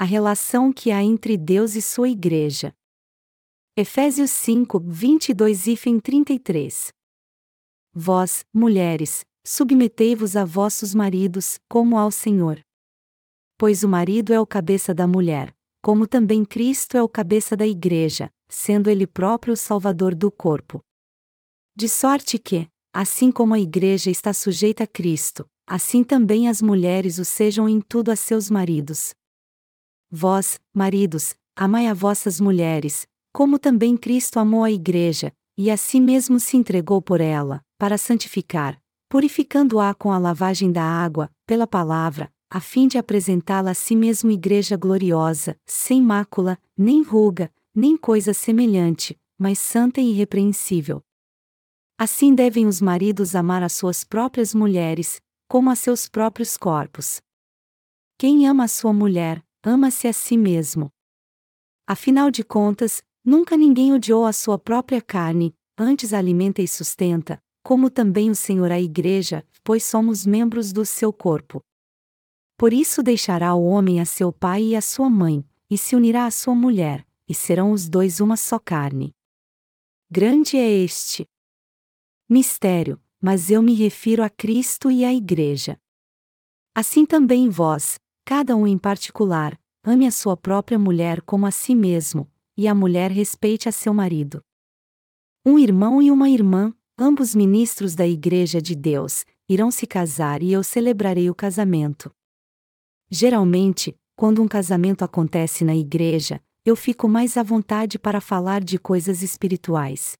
a relação que há entre Deus e sua Igreja. Efésios 5, 22 e 33. Vós, mulheres, submetei-vos a vossos maridos, como ao Senhor. Pois o marido é o cabeça da mulher, como também Cristo é o cabeça da Igreja, sendo ele próprio o Salvador do corpo. De sorte que, assim como a Igreja está sujeita a Cristo, assim também as mulheres o sejam em tudo a seus maridos. Vós, maridos, amai a vossas mulheres, como também Cristo amou a Igreja, e a si mesmo se entregou por ela, para santificar, purificando-a com a lavagem da água, pela palavra, a fim de apresentá-la a si mesmo igreja gloriosa, sem mácula, nem ruga, nem coisa semelhante, mas santa e irrepreensível. Assim devem os maridos amar as suas próprias mulheres, como a seus próprios corpos. Quem ama a sua mulher, ama-se a si mesmo. Afinal de contas, nunca ninguém odiou a sua própria carne, antes a alimenta e sustenta, como também o Senhor a Igreja, pois somos membros do seu corpo. Por isso deixará o homem a seu pai e a sua mãe, e se unirá à sua mulher, e serão os dois uma só carne. Grande é este mistério, mas eu me refiro a Cristo e à Igreja. Assim também vós, cada um em particular, ame a sua própria mulher como a si mesmo, e a mulher respeite a seu marido. Um irmão e uma irmã, ambos ministros da Igreja de Deus, irão se casar e eu celebrarei o casamento. Geralmente, quando um casamento acontece na igreja, eu fico mais à vontade para falar de coisas espirituais.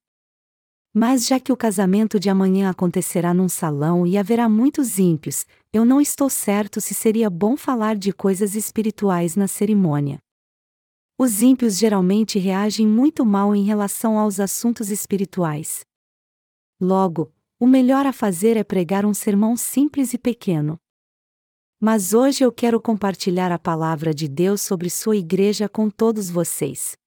Mas já que o casamento de amanhã acontecerá num salão e haverá muitos ímpios, eu não estou certo se seria bom falar de coisas espirituais na cerimônia. Os ímpios geralmente reagem muito mal em relação aos assuntos espirituais. Logo, o melhor a fazer é pregar um sermão simples e pequeno. Mas hoje eu quero compartilhar a palavra de Deus sobre sua igreja com todos vocês.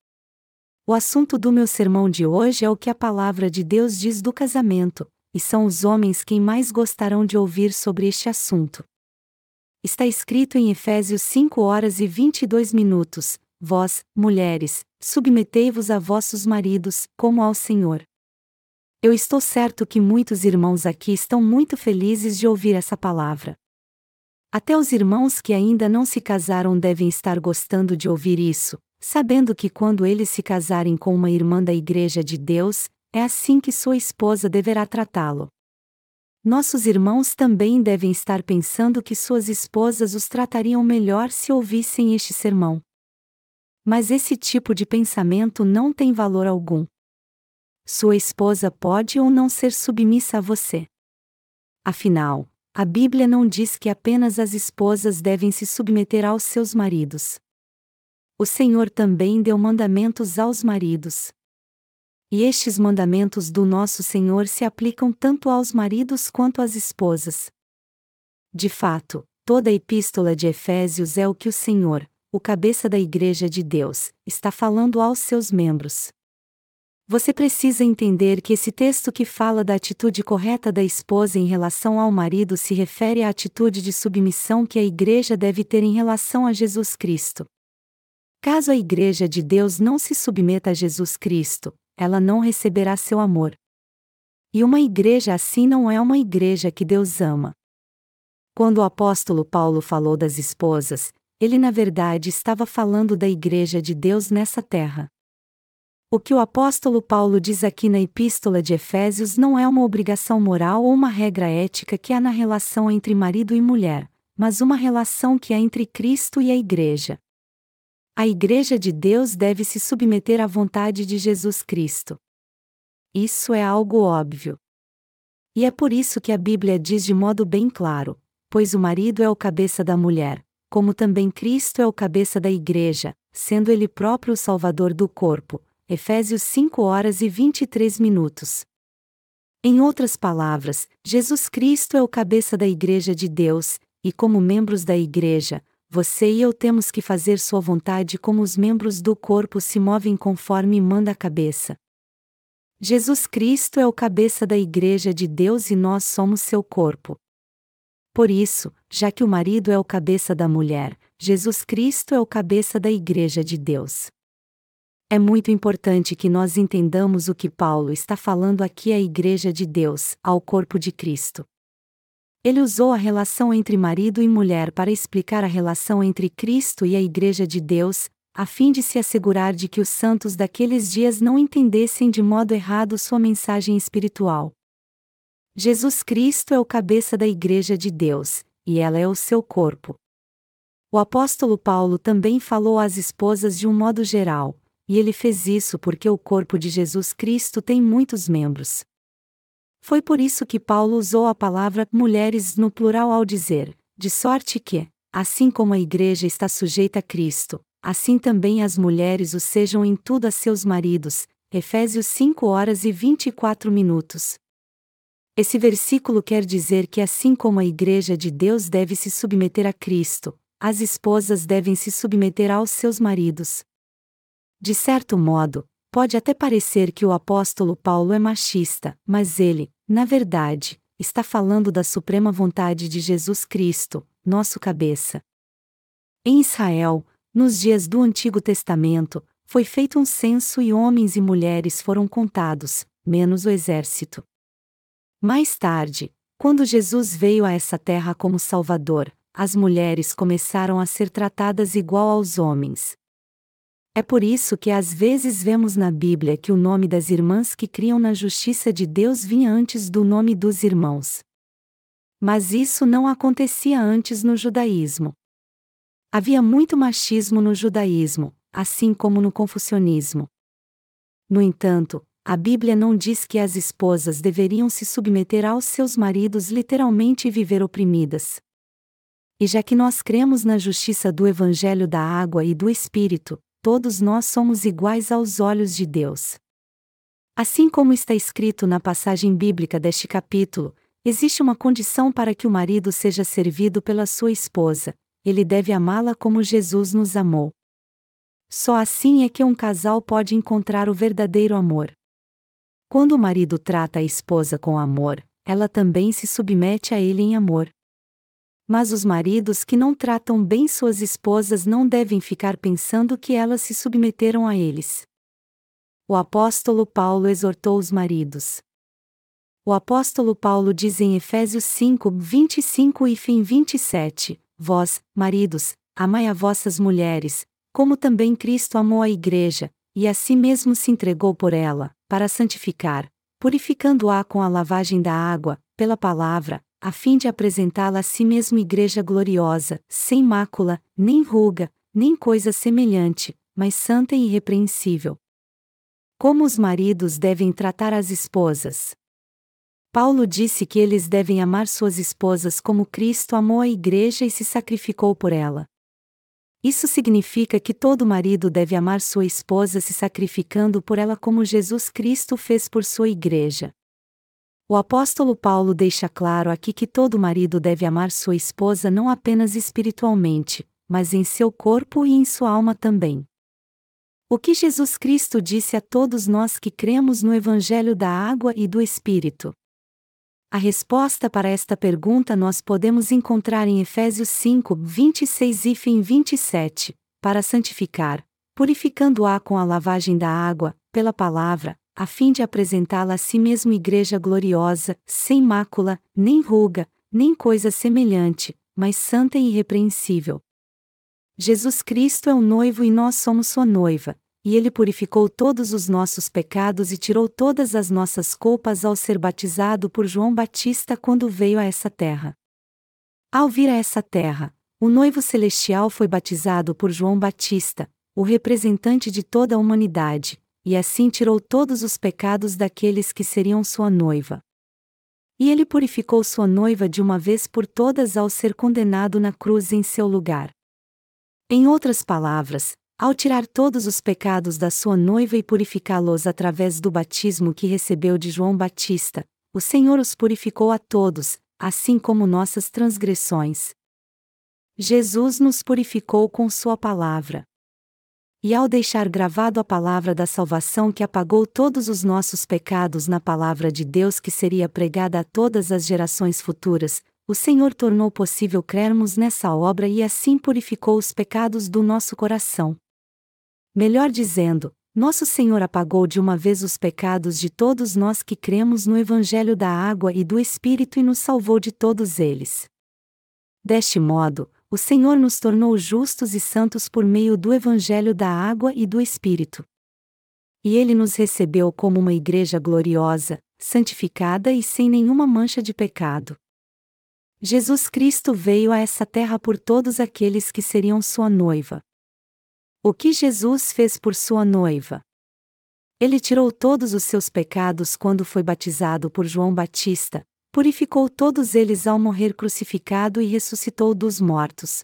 O assunto do meu sermão de hoje é o que a palavra de Deus diz do casamento, e são os homens quem mais gostarão de ouvir sobre este assunto. Está escrito em Efésios 5 horas e 22 minutos: Vós, mulheres, submetei-vos a vossos maridos, como ao Senhor. Eu estou certo que muitos irmãos aqui estão muito felizes de ouvir essa palavra. Até os irmãos que ainda não se casaram devem estar gostando de ouvir isso, sabendo que quando eles se casarem com uma irmã da Igreja de Deus, é assim que sua esposa deverá tratá-lo. Nossos irmãos também devem estar pensando que suas esposas os tratariam melhor se ouvissem este sermão. Mas esse tipo de pensamento não tem valor algum. Sua esposa pode ou não ser submissa a você. Afinal, a Bíblia não diz que apenas as esposas devem se submeter aos seus maridos. O Senhor também deu mandamentos aos maridos. E estes mandamentos do nosso Senhor se aplicam tanto aos maridos quanto às esposas. De fato, toda a epístola de Efésios é o que o Senhor, o cabeça da Igreja de Deus, está falando aos seus membros. Você precisa entender que esse texto que fala da atitude correta da esposa em relação ao marido se refere à atitude de submissão que a igreja deve ter em relação a Jesus Cristo. Caso a igreja de Deus não se submeta a Jesus Cristo, ela não receberá seu amor. E uma igreja assim não é uma igreja que Deus ama. Quando o apóstolo Paulo falou das esposas, ele na verdade estava falando da igreja de Deus nessa terra. O que o apóstolo Paulo diz aqui na Epístola de Efésios não é uma obrigação moral ou uma regra ética que há na relação entre marido e mulher, mas uma relação que há entre Cristo e a Igreja. A Igreja de Deus deve se submeter à vontade de Jesus Cristo. Isso é algo óbvio. E é por isso que a Bíblia diz de modo bem claro: pois o marido é o cabeça da mulher, como também Cristo é o cabeça da Igreja, sendo ele próprio o Salvador do corpo Efésios 5 horas e 23 minutos. Em outras palavras, Jesus Cristo é o cabeça da Igreja de Deus, e como membros da Igreja, você e eu temos que fazer Sua vontade como os membros do corpo se movem conforme manda a cabeça. Jesus Cristo é o cabeça da Igreja de Deus e nós somos seu corpo. Por isso, já que o marido é o cabeça da mulher, Jesus Cristo é o cabeça da Igreja de Deus. É muito importante que nós entendamos o que Paulo está falando aqui à Igreja de Deus, ao corpo de Cristo. Ele usou a relação entre marido e mulher para explicar a relação entre Cristo e a Igreja de Deus, a fim de se assegurar de que os santos daqueles dias não entendessem de modo errado sua mensagem espiritual. Jesus Cristo é o cabeça da Igreja de Deus, e ela é o seu corpo. O apóstolo Paulo também falou às esposas de um modo geral, e ele fez isso porque o corpo de Jesus Cristo tem muitos membros. Foi por isso que Paulo usou a palavra mulheres no plural ao dizer: de sorte que, assim como a igreja está sujeita a Cristo, assim também as mulheres o sejam em tudo a seus maridos. Efésios 5 horas e 24 minutos. Esse versículo quer dizer que, assim como a igreja de Deus deve se submeter a Cristo, as esposas devem se submeter aos seus maridos. De certo modo, Pode até parecer que o apóstolo Paulo é machista, mas ele, na verdade, está falando da suprema vontade de Jesus Cristo, nosso cabeça. Em Israel, nos dias do Antigo Testamento, foi feito um censo e homens e mulheres foram contados, menos o exército. Mais tarde, quando Jesus veio a essa terra como Salvador, as mulheres começaram a ser tratadas igual aos homens. É por isso que às vezes vemos na Bíblia que o nome das irmãs que criam na justiça de Deus vinha antes do nome dos irmãos. Mas isso não acontecia antes no judaísmo. Havia muito machismo no judaísmo, assim como no confucionismo. No entanto, a Bíblia não diz que as esposas deveriam se submeter aos seus maridos literalmente e viver oprimidas. E já que nós cremos na justiça do Evangelho da Água e do Espírito, todos nós somos iguais aos olhos de Deus. Assim como está escrito na passagem bíblica deste capítulo, existe uma condição para que o marido seja servido pela sua esposa: ele deve amá-la como Jesus nos amou. Só assim é que um casal pode encontrar o verdadeiro amor. Quando o marido trata a esposa com amor, ela também se submete a ele em amor. Mas os maridos que não tratam bem suas esposas não devem ficar pensando que elas se submeteram a eles. O apóstolo Paulo exortou os maridos. O apóstolo Paulo diz em Efésios 5, 25 e fim 27: Vós, maridos, amai a vossas mulheres, como também Cristo amou a igreja, e a si mesmo se entregou por ela, para santificar, purificando-a com a lavagem da água, pela palavra, a fim de apresentá-la a si mesmo igreja gloriosa, sem mácula, nem ruga, nem coisa semelhante, mas santa e irrepreensível. Como os maridos devem tratar as esposas? Paulo disse que eles devem amar suas esposas como Cristo amou a igreja e se sacrificou por ela. Isso significa que todo marido deve amar sua esposa se sacrificando por ela como Jesus Cristo fez por sua igreja. O apóstolo Paulo deixa claro aqui que todo marido deve amar sua esposa não apenas espiritualmente, mas em seu corpo e em sua alma também. O que Jesus Cristo disse a todos nós que cremos no Evangelho da Água e do Espírito? A resposta para esta pergunta nós podemos encontrar em Efésios 5, 26 e fim 27, para santificar, purificando-a com a lavagem da água, pela palavra, a fim de apresentá-la a si mesmo igreja gloriosa, sem mácula, nem ruga, nem coisa semelhante, mas santa e irrepreensível. Jesus Cristo é o noivo e nós somos sua noiva, e ele purificou todos os nossos pecados e tirou todas as nossas culpas ao ser batizado por João Batista quando veio a essa terra. Ao vir a essa terra, o noivo celestial foi batizado por João Batista, o representante de toda a humanidade, e assim tirou todos os pecados daqueles que seriam sua noiva. E ele purificou sua noiva de uma vez por todas ao ser condenado na cruz em seu lugar. Em outras palavras, ao tirar todos os pecados da sua noiva e purificá-los através do batismo que recebeu de João Batista, o Senhor os purificou a todos, assim como nossas transgressões. Jesus nos purificou com Sua palavra e ao deixar gravado a palavra da salvação que apagou todos os nossos pecados na palavra de Deus que seria pregada a todas as gerações futuras, o Senhor tornou possível crermos nessa obra e assim purificou os pecados do nosso coração. Melhor dizendo, nosso Senhor apagou de uma vez os pecados de todos nós que cremos no Evangelho da Água e do Espírito e nos salvou de todos eles. Deste modo, o Senhor nos tornou justos e santos por meio do Evangelho da Água e do Espírito. E Ele nos recebeu como uma igreja gloriosa, santificada e sem nenhuma mancha de pecado. Jesus Cristo veio a essa terra por todos aqueles que seriam sua noiva. O que Jesus fez por sua noiva? Ele tirou todos os seus pecados quando foi batizado por João Batista, purificou todos eles ao morrer crucificado e ressuscitou dos mortos.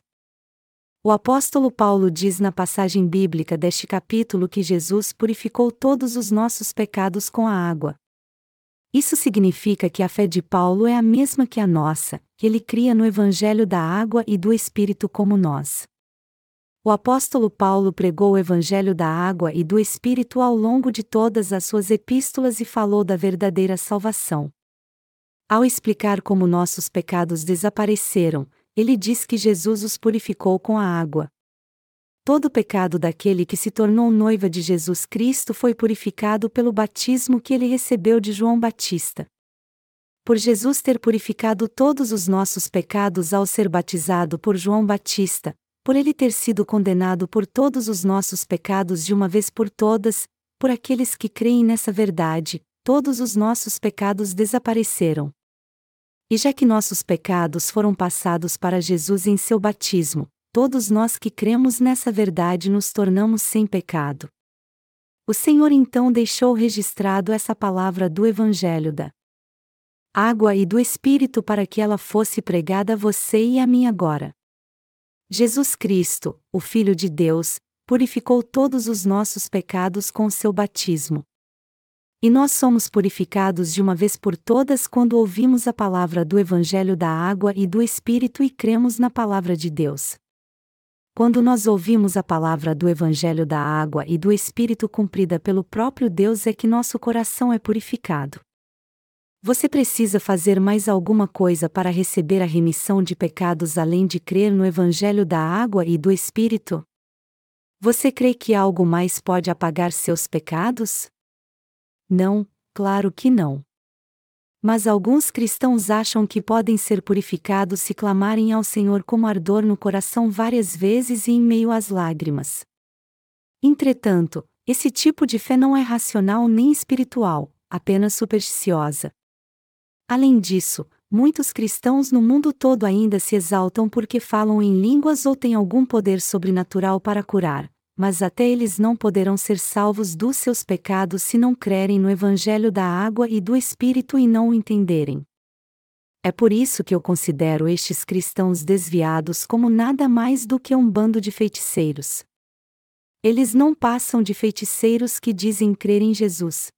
O apóstolo Paulo diz na passagem bíblica deste capítulo que Jesus purificou todos os nossos pecados com a água. Isso significa que a fé de Paulo é a mesma que a nossa, que ele cria no Evangelho da água e do Espírito como nós. O apóstolo Paulo pregou o Evangelho da água e do Espírito ao longo de todas as suas epístolas e falou da verdadeira salvação. Ao explicar como nossos pecados desapareceram, ele diz que Jesus os purificou com a água. Todo pecado daquele que se tornou noiva de Jesus Cristo foi purificado pelo batismo que ele recebeu de João Batista. Por Jesus ter purificado todos os nossos pecados ao ser batizado por João Batista, por ele ter sido condenado por todos os nossos pecados de uma vez por todas, por aqueles que creem nessa verdade, todos os nossos pecados desapareceram. E já que nossos pecados foram passados para Jesus em seu batismo, todos nós que cremos nessa verdade nos tornamos sem pecado. O Senhor então deixou registrado essa palavra do Evangelho da água e do Espírito para que ela fosse pregada a você e a mim agora. Jesus Cristo, o Filho de Deus, purificou todos os nossos pecados com seu batismo. E nós somos purificados de uma vez por todas quando ouvimos a palavra do Evangelho da Água e do Espírito e cremos na palavra de Deus. Quando nós ouvimos a palavra do Evangelho da Água e do Espírito cumprida pelo próprio Deus é que nosso coração é purificado. Você precisa fazer mais alguma coisa para receber a remissão de pecados além de crer no Evangelho da Água e do Espírito? Você crê que algo mais pode apagar seus pecados? Não, claro que não. Mas alguns cristãos acham que podem ser purificados se clamarem ao Senhor com ardor no coração várias vezes e em meio às lágrimas. Entretanto, esse tipo de fé não é racional nem espiritual, apenas supersticiosa. Além disso, muitos cristãos no mundo todo ainda se exaltam porque falam em línguas ou têm algum poder sobrenatural para curar, mas até eles não poderão ser salvos dos seus pecados se não crerem no Evangelho da água e do Espírito e não o entenderem. É por isso que eu considero estes cristãos desviados como nada mais do que um bando de feiticeiros. Eles não passam de feiticeiros que dizem crer em Jesus.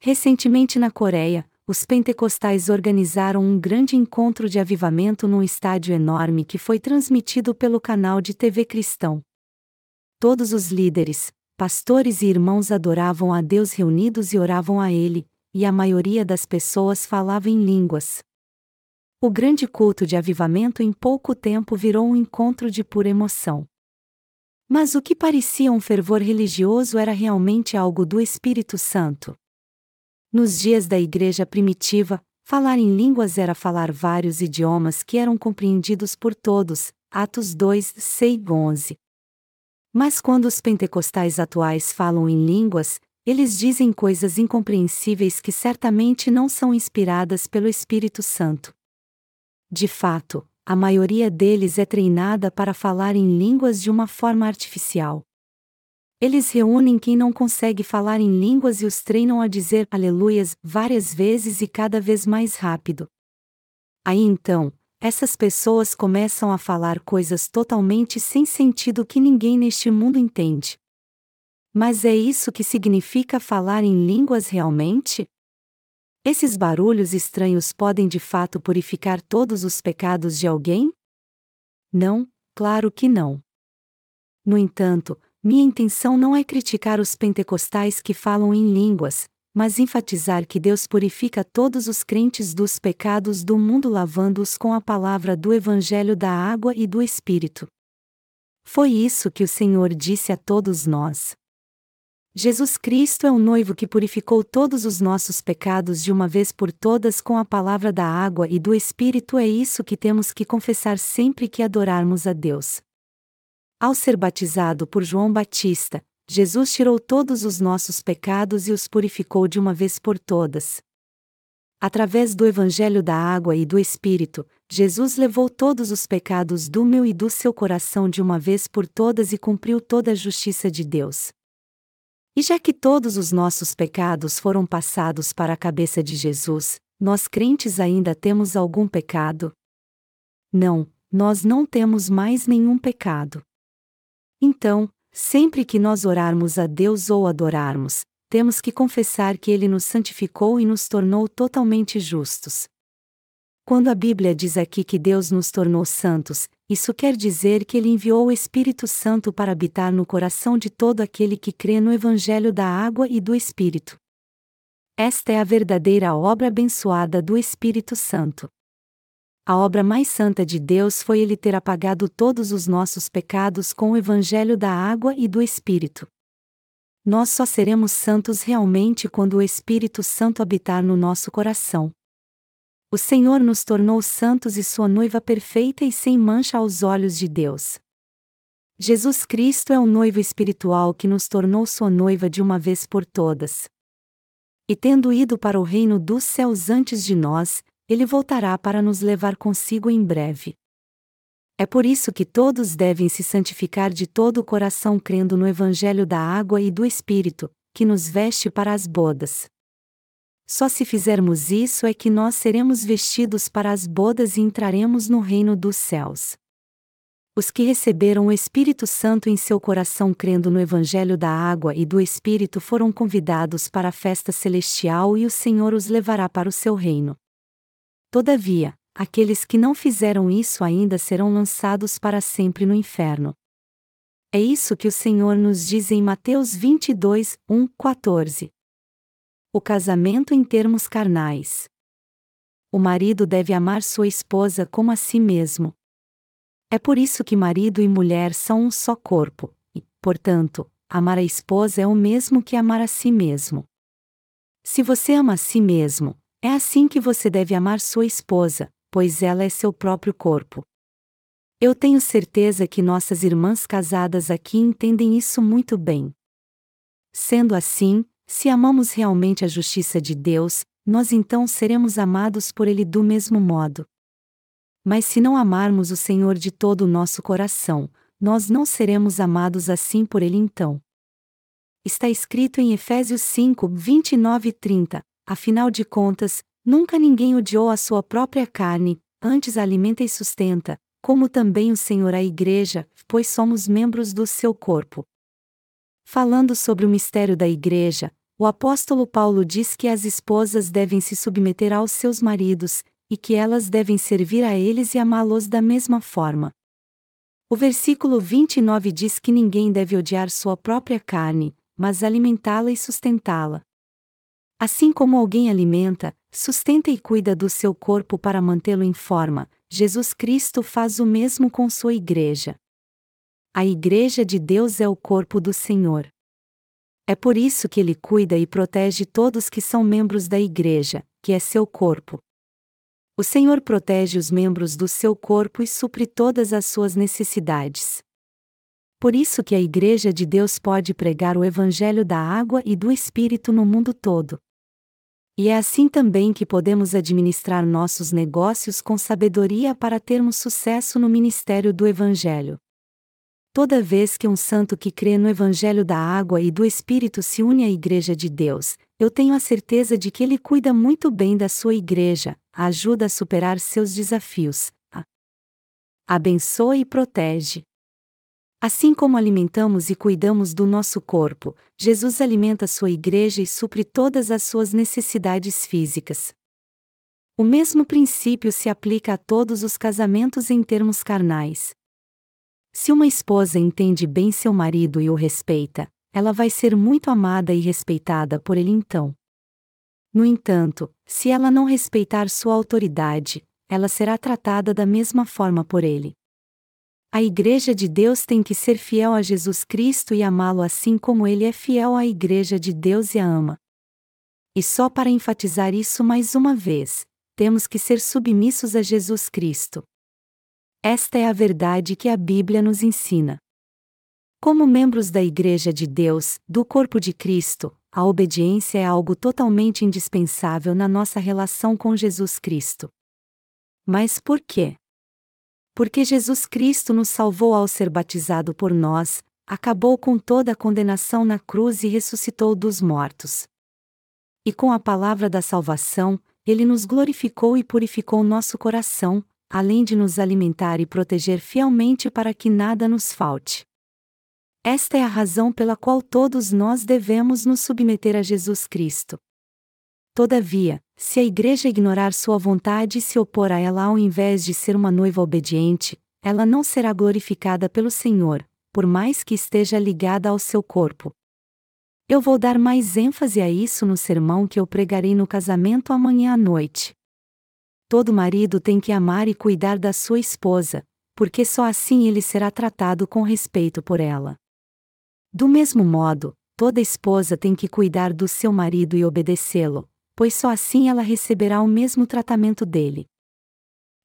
Recentemente na Coreia, os pentecostais organizaram um grande encontro de avivamento num estádio enorme que foi transmitido pelo canal de TV cristão. Todos os líderes, pastores e irmãos adoravam a Deus reunidos e oravam a Ele, e a maioria das pessoas falava em línguas. O grande culto de avivamento em pouco tempo virou um encontro de pura emoção. Mas o que parecia um fervor religioso era realmente algo do Espírito Santo. Nos dias da igreja primitiva, falar em línguas era falar vários idiomas que eram compreendidos por todos. Atos 2, 6, 11. Mas quando os pentecostais atuais falam em línguas, eles dizem coisas incompreensíveis que certamente não são inspiradas pelo Espírito Santo. De fato, a maioria deles é treinada para falar em línguas de uma forma artificial. Eles reúnem quem não consegue falar em línguas e os treinam a dizer aleluias várias vezes e cada vez mais rápido. Aí então, essas pessoas começam a falar coisas totalmente sem sentido que ninguém neste mundo entende. Mas é isso que significa falar em línguas realmente? Esses barulhos estranhos podem de fato purificar todos os pecados de alguém? Não, claro que não. No entanto, minha intenção não é criticar os pentecostais que falam em línguas, mas enfatizar que Deus purifica todos os crentes dos pecados do mundo lavando-os com a palavra do Evangelho da água e do Espírito. Foi isso que o Senhor disse a todos nós. Jesus Cristo é o noivo que purificou todos os nossos pecados de uma vez por todas com a palavra da água e do Espírito. É isso que temos que confessar sempre que adorarmos a Deus. Ao ser batizado por João Batista, Jesus tirou todos os nossos pecados e os purificou de uma vez por todas. Através do Evangelho da Água e do Espírito, Jesus levou todos os pecados do meu e do seu coração de uma vez por todas e cumpriu toda a justiça de Deus. E já que todos os nossos pecados foram passados para a cabeça de Jesus, nós crentes ainda temos algum pecado? Não, nós não temos mais nenhum pecado. Então, Sempre que nós orarmos a Deus ou adorarmos, temos que confessar que Ele nos santificou e nos tornou totalmente justos. Quando a Bíblia diz aqui que Deus nos tornou santos, isso quer dizer que Ele enviou o Espírito Santo para habitar no coração de todo aquele que crê no Evangelho da água e do Espírito. Esta é a verdadeira obra abençoada do Espírito Santo. A obra mais santa de Deus foi ele ter apagado todos os nossos pecados com o evangelho da água e do Espírito. Nós só seremos santos realmente quando o Espírito Santo habitar no nosso coração. O Senhor nos tornou santos e sua noiva perfeita e sem mancha aos olhos de Deus. Jesus Cristo é o noivo espiritual que nos tornou sua noiva de uma vez por todas. E tendo ido para o reino dos céus antes de nós, ele voltará para nos levar consigo em breve. É por isso que todos devem se santificar de todo o coração crendo no Evangelho da água e do Espírito, que nos veste para as bodas. Só se fizermos isso é que nós seremos vestidos para as bodas e entraremos no reino dos céus. Os que receberam o Espírito Santo em seu coração crendo no Evangelho da água e do Espírito foram convidados para a festa celestial e o Senhor os levará para o seu reino. Todavia, aqueles que não fizeram isso ainda serão lançados para sempre no inferno. É isso que o Senhor nos diz em Mateus 22, 1, 14. O casamento em termos carnais. O marido deve amar sua esposa como a si mesmo. É por isso que marido e mulher são um só corpo, e, portanto, amar a esposa é o mesmo que amar a si mesmo. Se você ama a si mesmo, é assim que você deve amar sua esposa, pois ela é seu próprio corpo. Eu tenho certeza que nossas irmãs casadas aqui entendem isso muito bem. Sendo assim, se amamos realmente a justiça de Deus, nós então seremos amados por Ele do mesmo modo. Mas se não amarmos o Senhor de todo o nosso coração, nós não seremos amados assim por Ele então. Está escrito em Efésios 5, 29 e 30: Afinal de contas, nunca ninguém odiou a sua própria carne, antes alimenta e sustenta, como também o Senhor a Igreja, pois somos membros do seu corpo. Falando sobre o mistério da Igreja, o apóstolo Paulo diz que as esposas devem se submeter aos seus maridos, e que elas devem servir a eles e amá-los da mesma forma. O versículo 29 diz que ninguém deve odiar sua própria carne, mas alimentá-la e sustentá-la. Assim como alguém alimenta, sustenta e cuida do seu corpo para mantê-lo em forma, Jesus Cristo faz o mesmo com sua igreja. A igreja de Deus é o corpo do Senhor. É por isso que ele cuida e protege todos que são membros da igreja, que é seu corpo. O Senhor protege os membros do seu corpo e supre todas as suas necessidades. Por isso que a Igreja de Deus pode pregar o Evangelho da água e do Espírito no mundo todo. E é assim também que podemos administrar nossos negócios com sabedoria para termos sucesso no ministério do Evangelho. Toda vez que um santo que crê no Evangelho da água e do Espírito se une à Igreja de Deus, eu tenho a certeza de que ele cuida muito bem da sua igreja, a ajuda a superar seus desafios, a abençoa e protege. Assim como alimentamos e cuidamos do nosso corpo, Jesus alimenta sua igreja e supre todas as suas necessidades físicas. O mesmo princípio se aplica a todos os casamentos em termos carnais. Se uma esposa entende bem seu marido e o respeita, ela vai ser muito amada e respeitada por ele então. No entanto, se ela não respeitar sua autoridade, ela será tratada da mesma forma por ele. A Igreja de Deus tem que ser fiel a Jesus Cristo e amá-lo assim como ele é fiel à Igreja de Deus e a ama. E só para enfatizar isso mais uma vez, temos que ser submissos a Jesus Cristo. Esta é a verdade que a Bíblia nos ensina. Como membros da Igreja de Deus, do corpo de Cristo, a obediência é algo totalmente indispensável na nossa relação com Jesus Cristo. Mas por quê? Porque Jesus Cristo nos salvou ao ser batizado por nós, acabou com toda a condenação na cruz e ressuscitou dos mortos. E com a palavra da salvação, ele nos glorificou e purificou nosso coração, além de nos alimentar e proteger fielmente para que nada nos falte. Esta é a razão pela qual todos nós devemos nos submeter a Jesus Cristo. Todavia, se a igreja ignorar sua vontade e se opor a ela ao invés de ser uma noiva obediente, ela não será glorificada pelo Senhor, por mais que esteja ligada ao seu corpo. Eu vou dar mais ênfase a isso no sermão que eu pregarei no casamento amanhã à noite. Todo marido tem que amar e cuidar da sua esposa, porque só assim ele será tratado com respeito por ela. Do mesmo modo, toda esposa tem que cuidar do seu marido e obedecê-lo, pois só assim ela receberá o mesmo tratamento dele.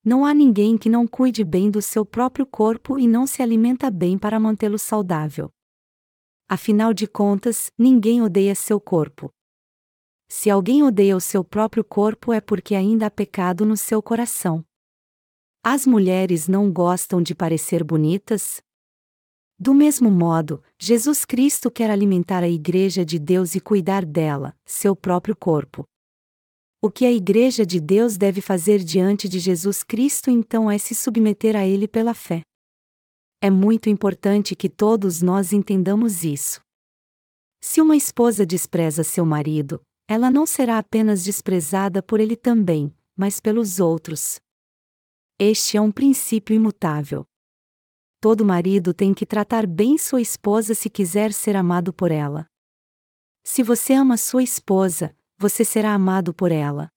Não há ninguém que não cuide bem do seu próprio corpo e não se alimenta bem para mantê-lo saudável. Afinal de contas, ninguém odeia seu corpo. Se alguém odeia o seu próprio corpo é porque ainda há pecado no seu coração. As mulheres não gostam de parecer bonitas, do mesmo modo, Jesus Cristo quer alimentar a Igreja de Deus e cuidar dela, seu próprio corpo. O que a Igreja de Deus deve fazer diante de Jesus Cristo então é se submeter a Ele pela fé. É muito importante que todos nós entendamos isso. Se uma esposa despreza seu marido, ela não será apenas desprezada por ele também, mas pelos outros. Este é um princípio imutável. Todo marido tem que tratar bem sua esposa se quiser ser amado por ela. Se você ama sua esposa, você será amado por ela.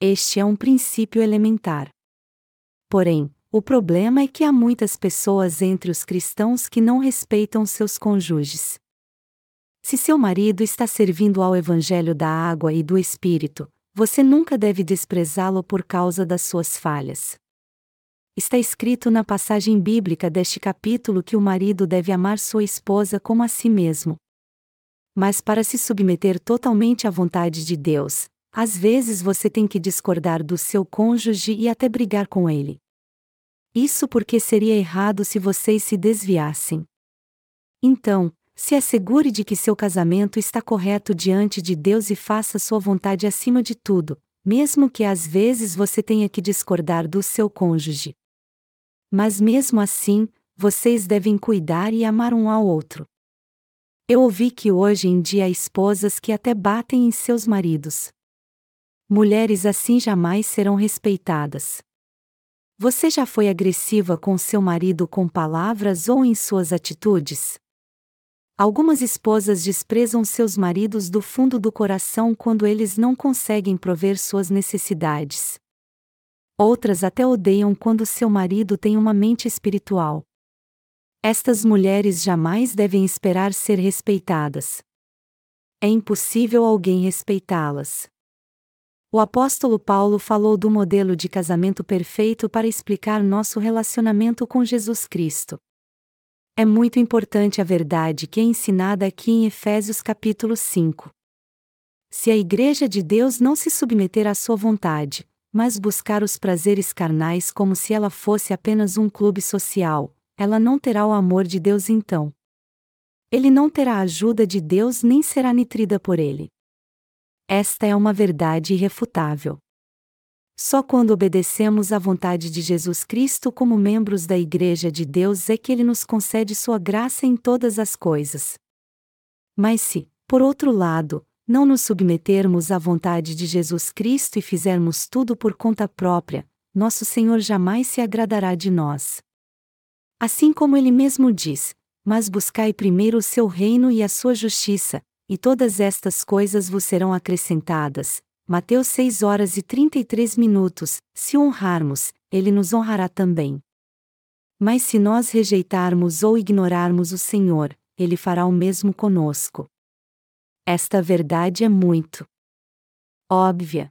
Este é um princípio elementar. Porém, o problema é que há muitas pessoas entre os cristãos que não respeitam seus cônjuges. Se seu marido está servindo ao Evangelho da água e do Espírito, você nunca deve desprezá-lo por causa das suas falhas. Está escrito na passagem bíblica deste capítulo que o marido deve amar sua esposa como a si mesmo, mas para se submeter totalmente à vontade de Deus, às vezes você tem que discordar do seu cônjuge e até brigar com ele. Isso porque seria errado se vocês se desviassem. Então, se assegure de que seu casamento está correto diante de Deus e faça sua vontade acima de tudo, mesmo que às vezes você tenha que discordar do seu cônjuge. Mas mesmo assim, vocês devem cuidar e amar um ao outro. Eu ouvi que hoje em dia há esposas que até batem em seus maridos. Mulheres assim jamais serão respeitadas. Você já foi agressiva com seu marido com palavras ou em suas atitudes? Algumas esposas desprezam seus maridos do fundo do coração quando eles não conseguem prover suas necessidades. Outras até odeiam quando seu marido tem uma mente espiritual. Estas mulheres jamais devem esperar ser respeitadas. É impossível alguém respeitá-las. O apóstolo Paulo falou do modelo de casamento perfeito para explicar nosso relacionamento com Jesus Cristo. É muito importante a verdade que é ensinada aqui em Efésios capítulo 5. Se a Igreja de Deus não se submeter à sua vontade, mas buscar os prazeres carnais como se ela fosse apenas um clube social, ela não terá o amor de Deus então. Ele não terá a ajuda de Deus nem será nutrida por ele. Esta é uma verdade irrefutável. Só quando obedecemos à vontade de Jesus Cristo como membros da Igreja de Deus é que Ele nos concede Sua graça em todas as coisas. Mas se, por outro lado, não nos submetermos à vontade de Jesus Cristo e fizermos tudo por conta própria, nosso Senhor jamais se agradará de nós. Assim como ele mesmo diz: Mas buscai primeiro o seu reino e a sua justiça, e todas estas coisas vos serão acrescentadas. Mateus 6 horas e 33 minutos. Se honrarmos, ele nos honrará também. Mas se nós rejeitarmos ou ignorarmos o Senhor, ele fará o mesmo conosco. Esta verdade é muito óbvia.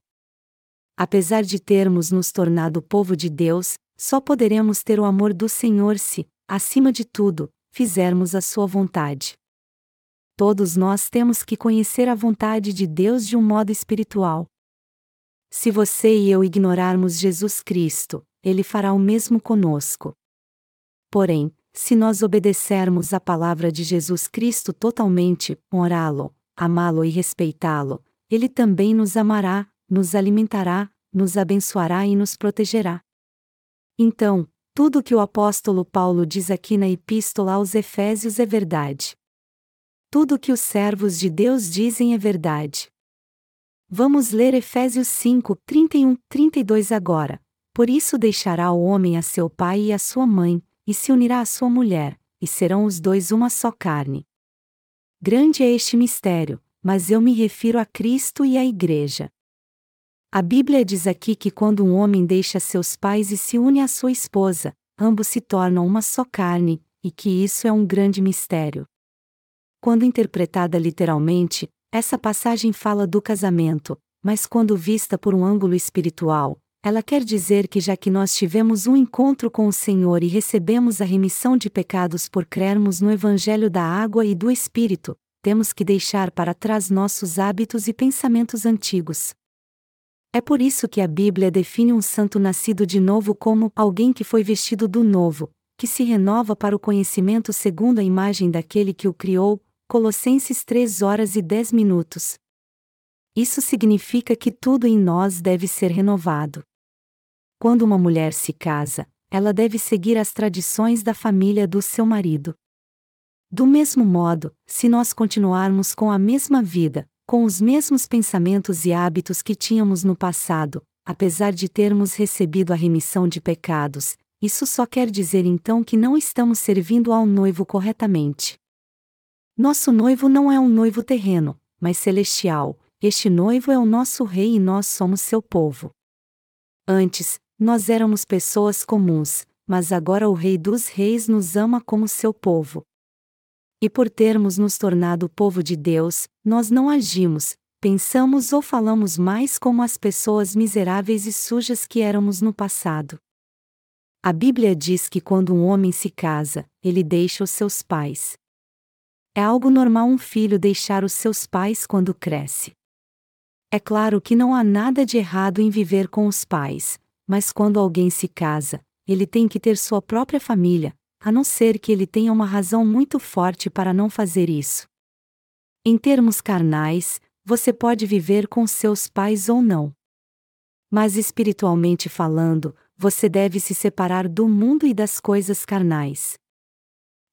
Apesar de termos nos tornado povo de Deus, só poderemos ter o amor do Senhor se, acima de tudo, fizermos a sua vontade. Todos nós temos que conhecer a vontade de Deus de um modo espiritual. Se você e eu ignorarmos Jesus Cristo, ele fará o mesmo conosco. Porém, se nós obedecermos à palavra de Jesus Cristo totalmente, honrá-lo, amá-lo e respeitá-lo, ele também nos amará, nos alimentará, nos abençoará e nos protegerá. Então, tudo o que o apóstolo Paulo diz aqui na Epístola aos Efésios é verdade. Tudo o que os servos de Deus dizem é verdade. Vamos ler Efésios 5, 31, 32 agora. Por isso deixará o homem a seu pai e a sua mãe, e se unirá à sua mulher, e serão os dois uma só carne. Grande é este mistério, mas eu me refiro a Cristo e à Igreja. A Bíblia diz aqui que quando um homem deixa seus pais e se une à sua esposa, ambos se tornam uma só carne, e que isso é um grande mistério. Quando interpretada literalmente, essa passagem fala do casamento, mas quando vista por um ângulo espiritual, ela quer dizer que já que nós tivemos um encontro com o Senhor e recebemos a remissão de pecados por crermos no Evangelho da Água e do Espírito, temos que deixar para trás nossos hábitos e pensamentos antigos. É por isso que a Bíblia define um santo nascido de novo como alguém que foi vestido do novo, que se renova para o conhecimento segundo a imagem daquele que o criou. Colossenses 3 horas e 10 minutos. Isso significa que tudo em nós deve ser renovado. Quando uma mulher se casa, ela deve seguir as tradições da família do seu marido. Do mesmo modo, se nós continuarmos com a mesma vida, com os mesmos pensamentos e hábitos que tínhamos no passado, apesar de termos recebido a remissão de pecados, isso só quer dizer então que não estamos servindo ao noivo corretamente. Nosso noivo não é um noivo terreno, mas celestial, este noivo é o nosso rei e nós somos seu povo. Antes, nós éramos pessoas comuns, mas agora o Rei dos Reis nos ama como seu povo. E por termos nos tornado povo de Deus, nós não agimos, pensamos ou falamos mais como as pessoas miseráveis e sujas que éramos no passado. A Bíblia diz que quando um homem se casa, ele deixa os seus pais. É algo normal um filho deixar os seus pais quando cresce. É claro que não há nada de errado em viver com os pais, mas quando alguém se casa, ele tem que ter sua própria família, a não ser que ele tenha uma razão muito forte para não fazer isso. Em termos carnais, você pode viver com seus pais ou não. Mas espiritualmente falando, você deve se separar do mundo e das coisas carnais.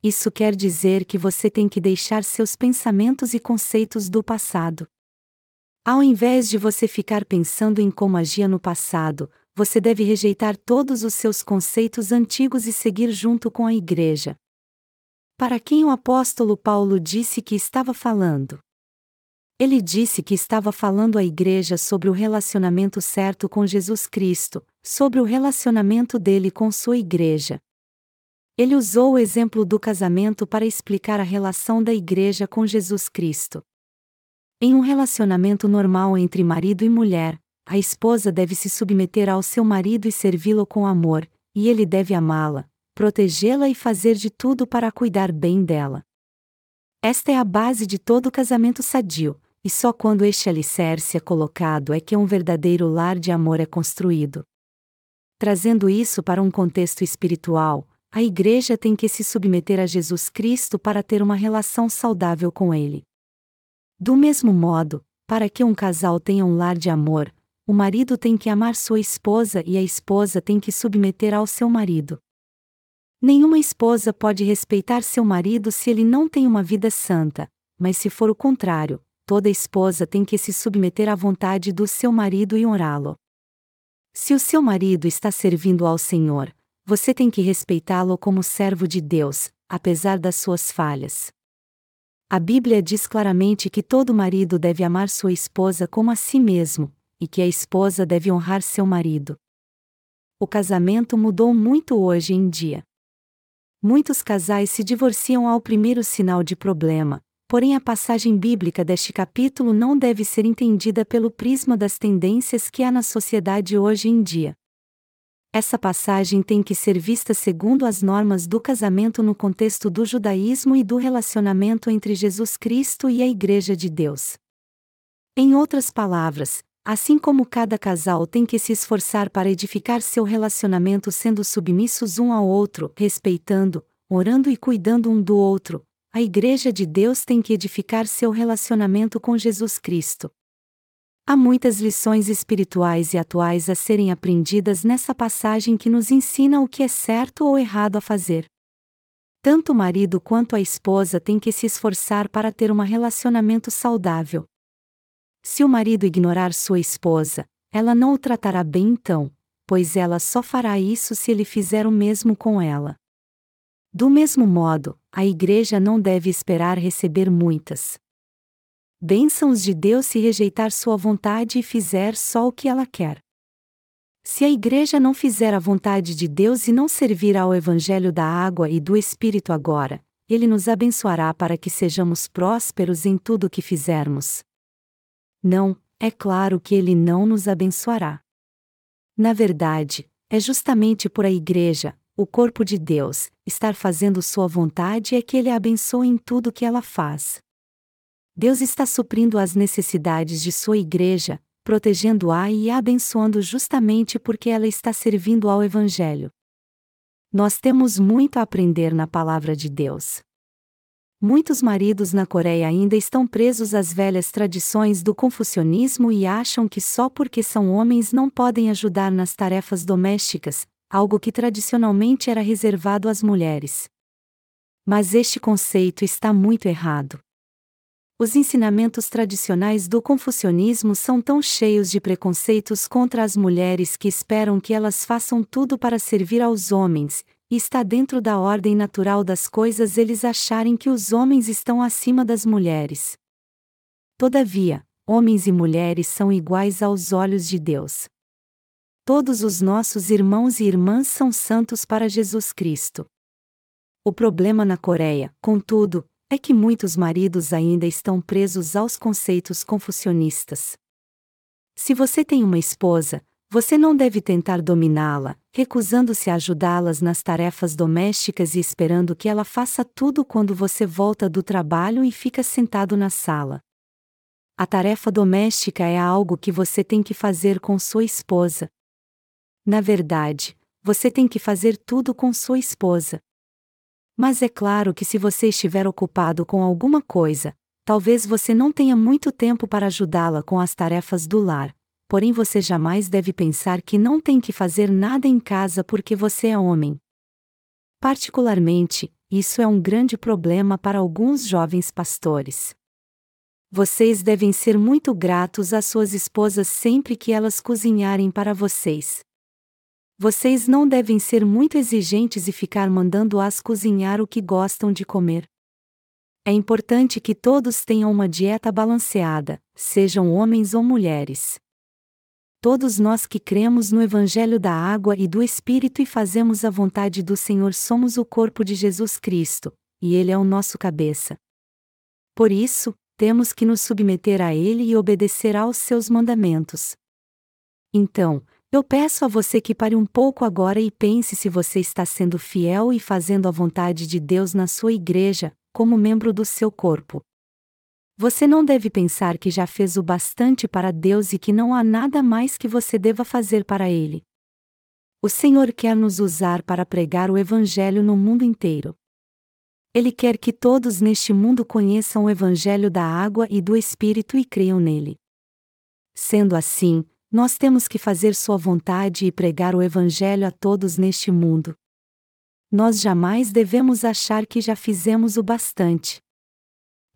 Isso quer dizer que você tem que deixar seus pensamentos e conceitos do passado. Ao invés de você ficar pensando em como agia no passado, você deve rejeitar todos os seus conceitos antigos e seguir junto com a Igreja. Para quem o apóstolo Paulo disse que estava falando? Ele disse que estava falando à Igreja sobre o relacionamento certo com Jesus Cristo, sobre o relacionamento dele com sua Igreja. Ele usou o exemplo do casamento para explicar a relação da Igreja com Jesus Cristo. Em um relacionamento normal entre marido e mulher, a esposa deve se submeter ao seu marido e servi-lo com amor, e ele deve amá-la, protegê-la e fazer de tudo para cuidar bem dela. Esta é a base de todo casamento sadio, e só quando este alicerce é colocado é que um verdadeiro lar de amor é construído. Trazendo isso para um contexto espiritual, a igreja tem que se submeter a Jesus Cristo para ter uma relação saudável com Ele. Do mesmo modo, para que um casal tenha um lar de amor, o marido tem que amar sua esposa e a esposa tem que submeter ao seu marido. Nenhuma esposa pode respeitar seu marido se ele não tem uma vida santa, mas se for o contrário, toda esposa tem que se submeter à vontade do seu marido e honrá-lo. Se o seu marido está servindo ao Senhor, você tem que respeitá-lo como servo de Deus, apesar das suas falhas. A Bíblia diz claramente que todo marido deve amar sua esposa como a si mesmo, e que a esposa deve honrar seu marido. O casamento mudou muito hoje em dia. Muitos casais se divorciam ao primeiro sinal de problema, porém a passagem bíblica deste capítulo não deve ser entendida pelo prisma das tendências que há na sociedade hoje em dia. Essa passagem tem que ser vista segundo as normas do casamento no contexto do judaísmo e do relacionamento entre Jesus Cristo e a Igreja de Deus. Em outras palavras, assim como cada casal tem que se esforçar para edificar seu relacionamento sendo submissos um ao outro, respeitando, orando e cuidando um do outro, a Igreja de Deus tem que edificar seu relacionamento com Jesus Cristo. Há muitas lições espirituais e atuais a serem aprendidas nessa passagem que nos ensina o que é certo ou errado a fazer. Tanto o marido quanto a esposa têm que se esforçar para ter um relacionamento saudável. Se o marido ignorar sua esposa, ela não o tratará bem então, pois ela só fará isso se ele fizer o mesmo com ela. Do mesmo modo, a igreja não deve esperar receber muitas bênçãos de Deus se rejeitar sua vontade e fizer só o que ela quer. Se a igreja não fizer a vontade de Deus e não servir ao Evangelho da água e do Espírito agora, ele nos abençoará para que sejamos prósperos em tudo o que fizermos. Não, é claro que ele não nos abençoará. Na verdade, é justamente por a igreja, o corpo de Deus, estar fazendo sua vontade é que ele a abençoa em tudo que ela faz. Deus está suprindo as necessidades de sua igreja, protegendo-a e abençoando justamente porque ela está servindo ao Evangelho. Nós temos muito a aprender na palavra de Deus. Muitos maridos na Coreia ainda estão presos às velhas tradições do confucionismo e acham que só porque são homens não podem ajudar nas tarefas domésticas, algo que tradicionalmente era reservado às mulheres. Mas este conceito está muito errado. Os ensinamentos tradicionais do confucionismo são tão cheios de preconceitos contra as mulheres que esperam que elas façam tudo para servir aos homens, e está dentro da ordem natural das coisas eles acharem que os homens estão acima das mulheres. Todavia, homens e mulheres são iguais aos olhos de Deus. Todos os nossos irmãos e irmãs são santos para Jesus Cristo. O problema na Coreia, contudo, é que muitos maridos ainda estão presos aos conceitos confucionistas. Se você tem uma esposa, você não deve tentar dominá-la, recusando-se a ajudá-las nas tarefas domésticas e esperando que ela faça tudo quando você volta do trabalho e fica sentado na sala. A tarefa doméstica é algo que você tem que fazer com sua esposa. Na verdade, você tem que fazer tudo com sua esposa. Mas é claro que se você estiver ocupado com alguma coisa, talvez você não tenha muito tempo para ajudá-la com as tarefas do lar, porém você jamais deve pensar que não tem que fazer nada em casa porque você é homem. Particularmente, isso é um grande problema para alguns jovens pastores. Vocês devem ser muito gratos às suas esposas sempre que elas cozinharem para vocês. Vocês não devem ser muito exigentes e ficar mandando-as cozinhar o que gostam de comer. É importante que todos tenham uma dieta balanceada, sejam homens ou mulheres. Todos nós que cremos no Evangelho da Água e do Espírito e fazemos a vontade do Senhor somos o corpo de Jesus Cristo, e Ele é o nosso cabeça. Por isso, temos que nos submeter a Ele e obedecer aos seus mandamentos. Então, eu peço a você que pare um pouco agora e pense se você está sendo fiel e fazendo a vontade de Deus na sua igreja, como membro do seu corpo. Você não deve pensar que já fez o bastante para Deus e que não há nada mais que você deva fazer para Ele. O Senhor quer nos usar para pregar o Evangelho no mundo inteiro. Ele quer que todos neste mundo conheçam o Evangelho da água e do Espírito e creiam nele. Sendo assim, nós temos que fazer Sua vontade e pregar o Evangelho a todos neste mundo. Nós jamais devemos achar que já fizemos o bastante.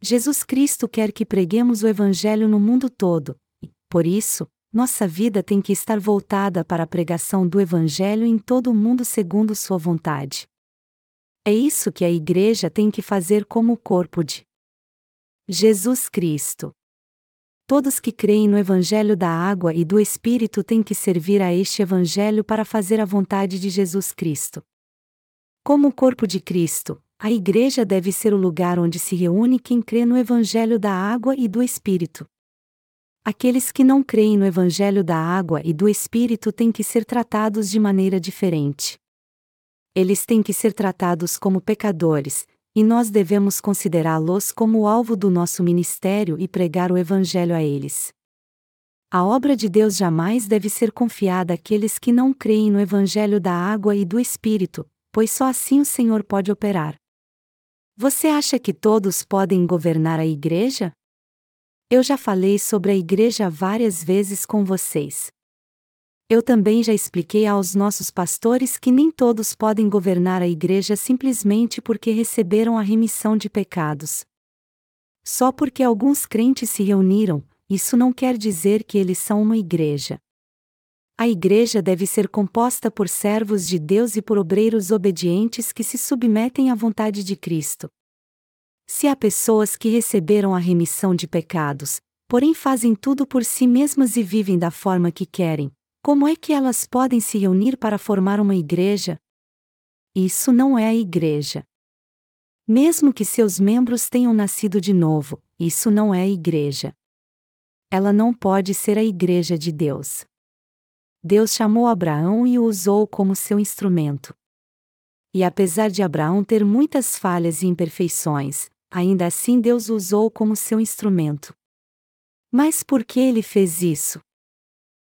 Jesus Cristo quer que preguemos o Evangelho no mundo todo, e, por isso, nossa vida tem que estar voltada para a pregação do Evangelho em todo o mundo segundo Sua vontade. É isso que a Igreja tem que fazer como o corpo de Jesus Cristo. Todos que creem no Evangelho da Água e do Espírito têm que servir a este Evangelho para fazer a vontade de Jesus Cristo. Como o corpo de Cristo, a Igreja deve ser o lugar onde se reúne quem crê no Evangelho da Água e do Espírito. Aqueles que não creem no Evangelho da Água e do Espírito têm que ser tratados de maneira diferente. Eles têm que ser tratados como pecadores, e nós devemos considerá-los como alvo do nosso ministério e pregar o Evangelho a eles. A obra de Deus jamais deve ser confiada àqueles que não creem no Evangelho da água e do Espírito, pois só assim o Senhor pode operar. Você acha que todos podem governar a igreja? Eu já falei sobre a igreja várias vezes com vocês. Eu também já expliquei aos nossos pastores que nem todos podem governar a igreja simplesmente porque receberam a remissão de pecados. Só porque alguns crentes se reuniram, isso não quer dizer que eles são uma igreja. A igreja deve ser composta por servos de Deus e por obreiros obedientes que se submetem à vontade de Cristo. Se há pessoas que receberam a remissão de pecados, porém fazem tudo por si mesmas e vivem da forma que querem, como é que elas podem se reunir para formar uma igreja? Isso não é a igreja. Mesmo que seus membros tenham nascido de novo, isso não é a igreja. Ela não pode ser a igreja de Deus. Deus chamou Abraão e o usou como seu instrumento. E apesar de Abraão ter muitas falhas e imperfeições, ainda assim Deus o usou como seu instrumento. Mas por que ele fez isso?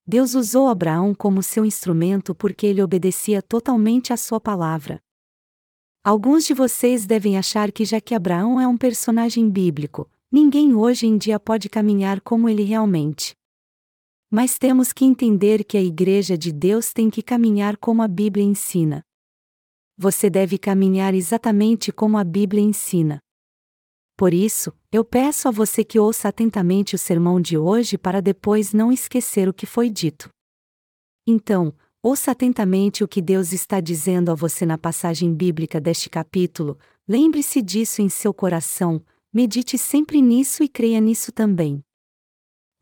Deus usou Abraão como seu instrumento porque ele obedecia totalmente à sua palavra. Alguns de vocês devem achar que, já que Abraão é um personagem bíblico, ninguém hoje em dia pode caminhar como ele realmente. Mas temos que entender que a Igreja de Deus tem que caminhar como a Bíblia ensina. Você deve caminhar exatamente como a Bíblia ensina. Por isso, eu peço a você que ouça atentamente o sermão de hoje para depois não esquecer o que foi dito. Então, ouça atentamente o que Deus está dizendo a você na passagem bíblica deste capítulo, lembre-se disso em seu coração, medite sempre nisso e creia nisso também.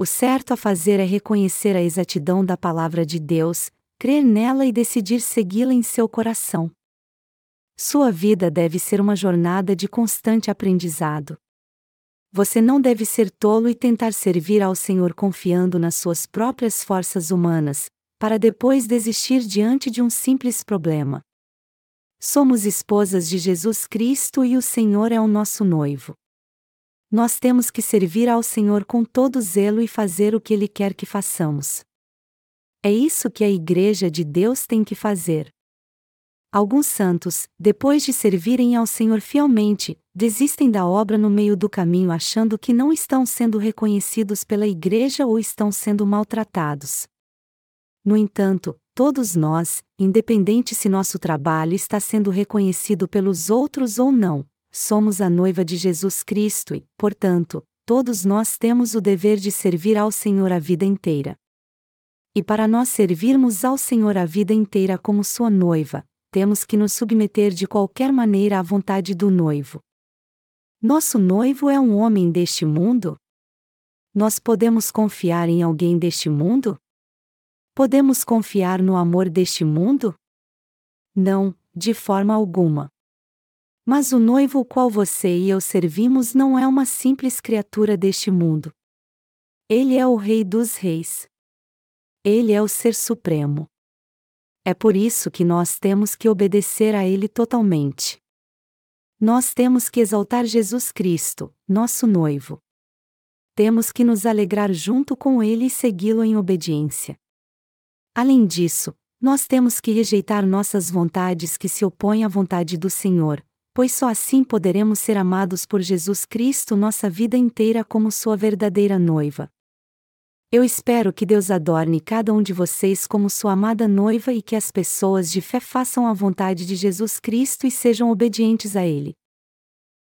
O certo a fazer é reconhecer a exatidão da palavra de Deus, crer nela e decidir segui-la em seu coração. Sua vida deve ser uma jornada de constante aprendizado. Você não deve ser tolo e tentar servir ao Senhor confiando nas suas próprias forças humanas, para depois desistir diante de um simples problema. Somos esposas de Jesus Cristo e o Senhor é o nosso noivo. Nós temos que servir ao Senhor com todo zelo e fazer o que Ele quer que façamos. É isso que a Igreja de Deus tem que fazer. Alguns santos, depois de servirem ao Senhor fielmente, desistem da obra no meio do caminho achando que não estão sendo reconhecidos pela igreja ou estão sendo maltratados. No entanto, todos nós, independente se nosso trabalho está sendo reconhecido pelos outros ou não, somos a noiva de Jesus Cristo e, portanto, todos nós temos o dever de servir ao Senhor a vida inteira. E para nós servirmos ao Senhor a vida inteira como sua noiva, temos que nos submeter de qualquer maneira à vontade do noivo. Nosso noivo é um homem deste mundo? Nós podemos confiar em alguém deste mundo? Podemos confiar no amor deste mundo? Não, de forma alguma. Mas o noivo o qual você e eu servimos não é uma simples criatura deste mundo. Ele é o Rei dos Reis. Ele é o Ser Supremo. É por isso que nós temos que obedecer a Ele totalmente. Nós temos que exaltar Jesus Cristo, nosso noivo. Temos que nos alegrar junto com Ele e segui-lo em obediência. Além disso, nós temos que rejeitar nossas vontades que se opõem à vontade do Senhor, pois só assim poderemos ser amados por Jesus Cristo nossa vida inteira como Sua verdadeira noiva. Eu espero que Deus adorne cada um de vocês como sua amada noiva e que as pessoas de fé façam a vontade de Jesus Cristo e sejam obedientes a Ele.